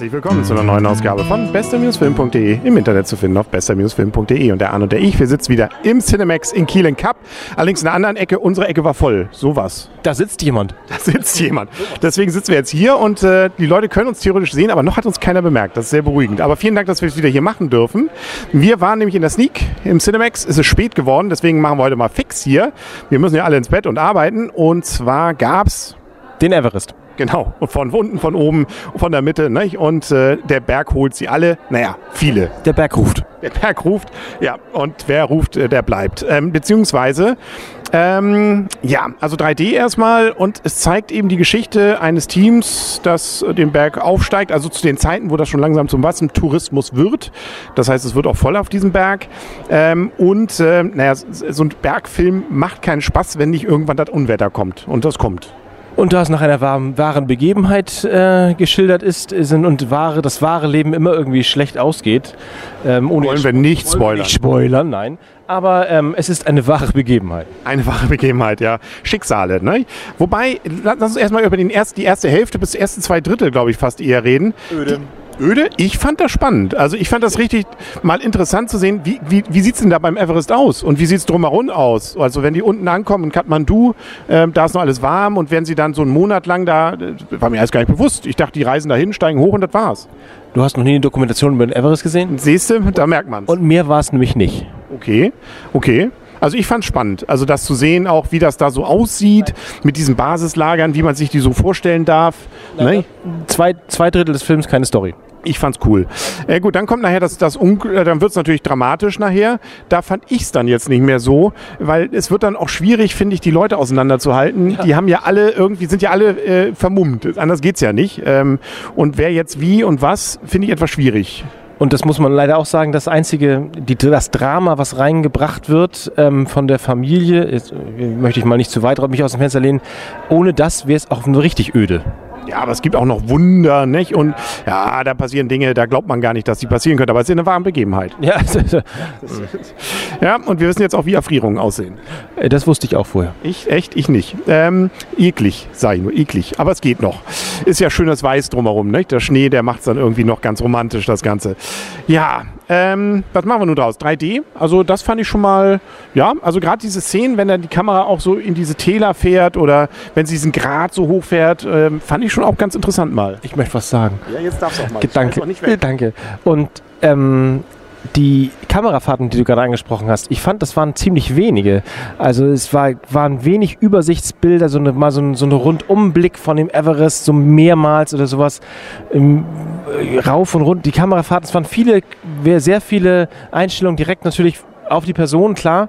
Herzlich willkommen zu einer neuen Ausgabe von bester-film.de im Internet zu finden auf bester-film.de und der Arne und der ich, wir sitzen wieder im Cinemax in Kiel in Cup. Allerdings in der anderen Ecke, unsere Ecke war voll. Sowas. Da sitzt jemand. Da sitzt jemand. Deswegen sitzen wir jetzt hier und äh, die Leute können uns theoretisch sehen, aber noch hat uns keiner bemerkt. Das ist sehr beruhigend. Aber vielen Dank, dass wir es wieder hier machen dürfen. Wir waren nämlich in der Sneak im Cinemax. Es ist spät geworden, deswegen machen wir heute mal fix hier. Wir müssen ja alle ins Bett und arbeiten und zwar gab's Den Everest. Genau, und von unten, von oben, von der Mitte. Nicht? Und äh, der Berg holt sie alle. Naja, viele. Der Berg ruft. Der Berg ruft, ja, und wer ruft, äh, der bleibt. Ähm, beziehungsweise, ähm, ja, also 3D erstmal und es zeigt eben die Geschichte eines Teams, das den Berg aufsteigt, also zu den Zeiten, wo das schon langsam zum Massentourismus wird. Das heißt, es wird auch voll auf diesem Berg. Ähm, und, äh, naja, so ein Bergfilm macht keinen Spaß, wenn nicht irgendwann das Unwetter kommt. Und das kommt. Und da es nach einer wahren, wahren Begebenheit äh, geschildert ist sind und wahre, das wahre Leben immer irgendwie schlecht ausgeht, ähm, ohne Wollen wir nicht spoilern. nicht spoilern, nein. Aber ähm, es ist eine wahre Begebenheit. Eine wahre Begebenheit, ja. Schicksale, ne? Wobei, lass uns erstmal über den erst, die erste Hälfte bis ersten zwei Drittel, glaube ich, fast eher reden. Öde. Öde? Ich fand das spannend. Also ich fand das richtig mal interessant zu sehen, wie, wie, wie sieht es denn da beim Everest aus und wie sieht es drumherum aus? Also wenn die unten ankommen in Kathmandu, ähm, da ist noch alles warm und wenn sie dann so einen Monat lang da, äh, war mir alles gar nicht bewusst. Ich dachte, die reisen dahin, steigen hoch und das war's. Du hast noch nie eine Dokumentation über den Everest gesehen? Siehst du, da merkt man's. Und mehr war es nämlich nicht. Okay, okay. Also ich fand spannend, also das zu sehen, auch wie das da so aussieht mit diesen Basislagern, wie man sich die so vorstellen darf. Ne? Zwei, zwei Drittel des Films keine Story. Ich fand's cool. Äh, gut, dann kommt nachher das, das Un äh, dann wird's natürlich dramatisch nachher. Da fand ich's dann jetzt nicht mehr so, weil es wird dann auch schwierig, finde ich, die Leute auseinanderzuhalten. Die haben ja alle irgendwie, sind ja alle äh, vermummt. Anders geht's ja nicht. Ähm, und wer jetzt wie und was, finde ich etwas schwierig. Und das muss man leider auch sagen, das einzige, die, das Drama, was reingebracht wird ähm, von der Familie, jetzt äh, möchte ich mal nicht zu weit mich aus dem Fenster lehnen, ohne das wäre es auch nur richtig öde. Ja, aber es gibt auch noch Wunder, nicht? Und ja, da passieren Dinge, da glaubt man gar nicht, dass die passieren können. Aber es ist eine wahre Begebenheit. Ja, Ja, und wir wissen jetzt auch, wie Erfrierungen aussehen. äh, das wusste ich auch vorher. Ich, echt, ich nicht. Ähm, eklig, sei nur eklig. Aber es geht noch. Ist ja schönes Weiß drumherum, nicht? Der Schnee, der macht es dann irgendwie noch ganz romantisch, das Ganze. Ja, ähm, was machen wir nun draus? 3D? Also das fand ich schon mal, ja, also gerade diese Szenen, wenn dann die Kamera auch so in diese Täler fährt oder wenn sie diesen Grat so hoch fährt, ähm, fand ich schon auch ganz interessant mal. Ich möchte was sagen. Ja, jetzt darfst du auch mal. Danke. Danke. Und ähm, die Kamerafahrten, die du gerade angesprochen hast, ich fand, das waren ziemlich wenige. Also es war, waren wenig Übersichtsbilder, so eine, mal so ein, so eine Rundumblick von dem Everest, so mehrmals oder sowas. Ähm, äh, rauf und rund. Die Kamerafahrten, es waren viele, sehr viele Einstellungen direkt natürlich auf die Person, klar.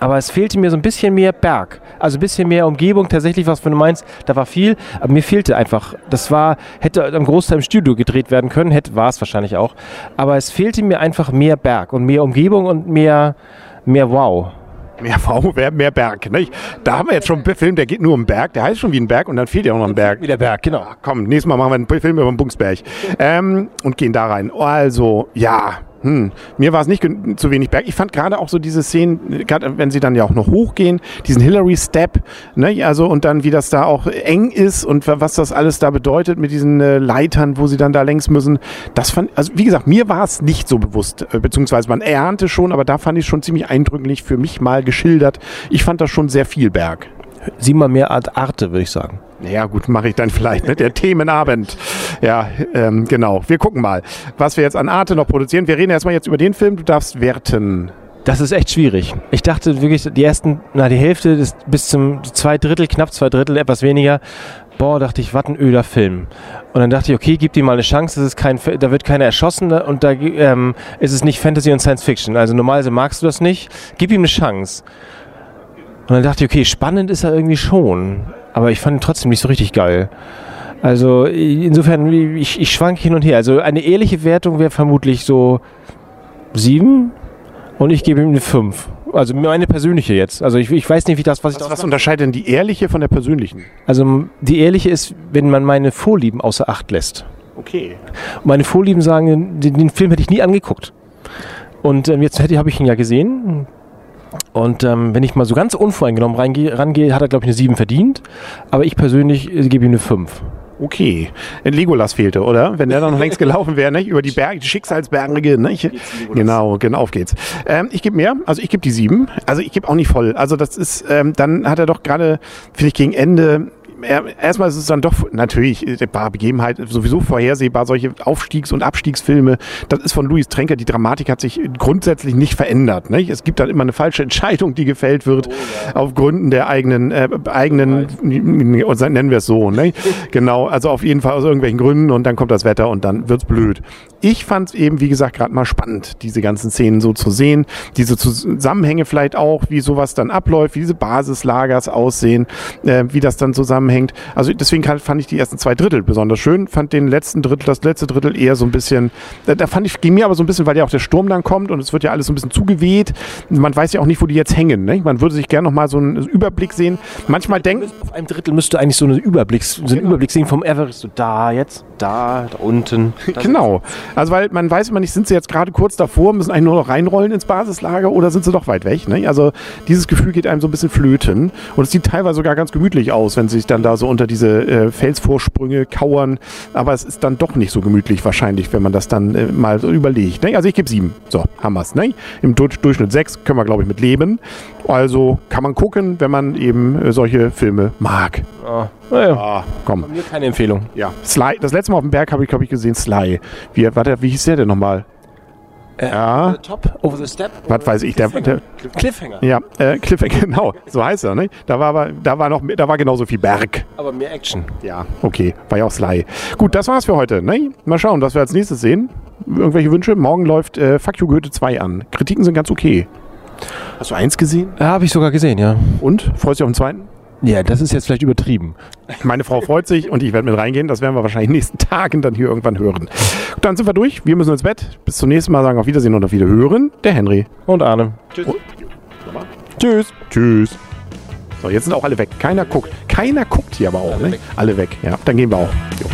Aber es fehlte mir so ein bisschen mehr Berg. Also ein bisschen mehr Umgebung. Tatsächlich, was du meinst, da war viel. Aber mir fehlte einfach. Das war, hätte am Großteil im Studio gedreht werden können. Hätte, war es wahrscheinlich auch. Aber es fehlte mir einfach mehr Berg und mehr Umgebung und mehr, mehr Wow. Mehr V, mehr, mehr Berg. Nicht? Da haben wir jetzt schon einen Film, der geht nur um Berg. Der heißt schon wie ein Berg und dann fehlt ja noch ein Berg. Wie der Berg, genau. Ach, komm, nächstes Mal machen wir einen Film über den Bungsberg. Ähm, und gehen da rein. Also, ja. Hm. Mir war es nicht zu wenig Berg. Ich fand gerade auch so diese Szenen, gerade wenn sie dann ja auch noch hochgehen, diesen Hillary Step, ne, also und dann wie das da auch eng ist und wa- was das alles da bedeutet mit diesen äh, Leitern, wo sie dann da längs müssen. Das fand, also wie gesagt, mir war es nicht so bewusst, äh, beziehungsweise man erahnte schon, aber da fand ich schon ziemlich eindrücklich für mich mal geschildert. Ich fand das schon sehr viel Berg. Sieh mal mehr Art Arte, würde ich sagen. Ja gut, mache ich dann vielleicht, ne? der Themenabend. Ja, ähm, genau. Wir gucken mal, was wir jetzt an Arte noch produzieren. Wir reden erstmal jetzt über den Film. Du darfst werten. Das ist echt schwierig. Ich dachte wirklich, die ersten, na, die Hälfte des, bis zum zwei Drittel, knapp zwei Drittel, etwas weniger. Boah, dachte ich, was ein öder Film. Und dann dachte ich, okay, gib ihm mal eine Chance. Das ist kein, da wird keiner erschossen ne? und da ähm, ist es nicht Fantasy und Science Fiction. Also normalerweise magst du das nicht. Gib ihm eine Chance. Und dann dachte ich, okay, spannend ist er irgendwie schon. Aber ich fand ihn trotzdem nicht so richtig geil. Also insofern, ich, ich schwank hin und her. Also eine ehrliche Wertung wäre vermutlich so sieben und ich gebe ihm eine fünf. Also meine persönliche jetzt. Also ich, ich weiß nicht, wie das, was ich daraus was unterscheidet denn die ehrliche von der persönlichen? Also die ehrliche ist, wenn man meine Vorlieben außer Acht lässt. Okay. Und meine Vorlieben sagen, den, den Film hätte ich nie angeguckt. Und ähm, jetzt hätte habe ich ihn ja gesehen. Und ähm, wenn ich mal so ganz unvoreingenommen reingehe, rangehe, hat er, glaube ich, eine 7 verdient. Aber ich persönlich äh, gebe ihm eine 5. okay. Legolas fehlte, oder? Wenn der dann noch längst gelaufen wäre, nicht? Über die Berge, die Schicksalsberge, nicht? Genau, genau, auf geht's. Ähm, ich gebe mehr, also ich gebe die sieben. Also ich gebe auch nicht voll. Also das ist, ähm, dann hat er doch gerade, finde ich, gegen Ende erstmal ist es dann doch natürlich ein paar Begebenheiten sowieso vorhersehbar, solche Aufstiegs- und Abstiegsfilme. Das ist von Louis Trenker, die Dramatik hat sich grundsätzlich nicht verändert. Nicht? Es gibt dann immer eine falsche Entscheidung, die gefällt wird, oh, ja. auf Gründen der eigenen, äh, eigenen, nennen wir es so. Ne? genau, also auf jeden Fall aus irgendwelchen Gründen und dann kommt das Wetter und dann wird's blöd. Ich fand es eben, wie gesagt, gerade mal spannend, diese ganzen Szenen so zu sehen, diese Zusammenhänge vielleicht auch, wie sowas dann abläuft, wie diese Basislagers aussehen, äh, wie das dann zusammen zusammenhängt. Also deswegen fand ich die ersten zwei Drittel besonders schön, fand den letzten Drittel, das letzte Drittel eher so ein bisschen, da fand ich, ging mir aber so ein bisschen, weil ja auch der Sturm dann kommt und es wird ja alles so ein bisschen zugeweht. Man weiß ja auch nicht, wo die jetzt hängen. Ne? Man würde sich gerne noch mal so einen Überblick sehen. Manchmal denkt... Auf einem Drittel müsste eigentlich so einen Überblick, so einen genau. Überblick sehen vom Everest. So da jetzt, da, da unten. Genau. Also weil man weiß immer nicht, sind sie jetzt gerade kurz davor, müssen eigentlich nur noch reinrollen ins Basislager oder sind sie doch weit weg. Ne? Also dieses Gefühl geht einem so ein bisschen flöten und es sieht teilweise sogar ganz gemütlich aus, wenn sie sich dann da so unter diese äh, Felsvorsprünge kauern. Aber es ist dann doch nicht so gemütlich wahrscheinlich, wenn man das dann äh, mal so überlegt. Ne? Also ich gebe sieben. So, haben wir es. Ne? Im du Durchschnitt sechs können wir, glaube ich, mit leben. Also kann man gucken, wenn man eben äh, solche Filme mag. Ah, naja. ah, komm. Von mir keine Empfehlung. Ja. Sly, das letzte Mal auf dem Berg habe ich, glaube ich, gesehen, Sly. Wie, warte, wie hieß der denn nochmal? Äh, ja. Top, over the step. Was weiß ich, der, der Cliffhanger. Ja, äh, Cliffhanger, genau, so heißt er, ne? Da war aber, da war noch, da war genauso viel Berg. Aber mehr Action. Ja, okay, war ja auch Sly. Gut, das war's für heute, ne? Mal schauen, was wir als nächstes sehen. Irgendwelche Wünsche? Morgen läuft äh, Fuck You Goethe 2 an. Kritiken sind ganz okay. Hast du eins gesehen? Ja, habe ich sogar gesehen, ja. Und? Freust du dich auf den zweiten? Ja, das ist jetzt vielleicht übertrieben. Meine Frau freut sich und ich werde mit reingehen. Das werden wir wahrscheinlich in den nächsten Tagen dann hier irgendwann hören. Dann sind wir durch. Wir müssen ins Bett. Bis zum nächsten Mal sagen auf Wiedersehen und auf Wiederhören. Der Henry. Und Arne. Tschüss. Und Tschüss. Tschüss. So, jetzt sind auch alle weg. Keiner guckt. Keiner guckt hier aber auch. Alle, ne? weg. alle weg. Ja, dann gehen wir auch. Jo.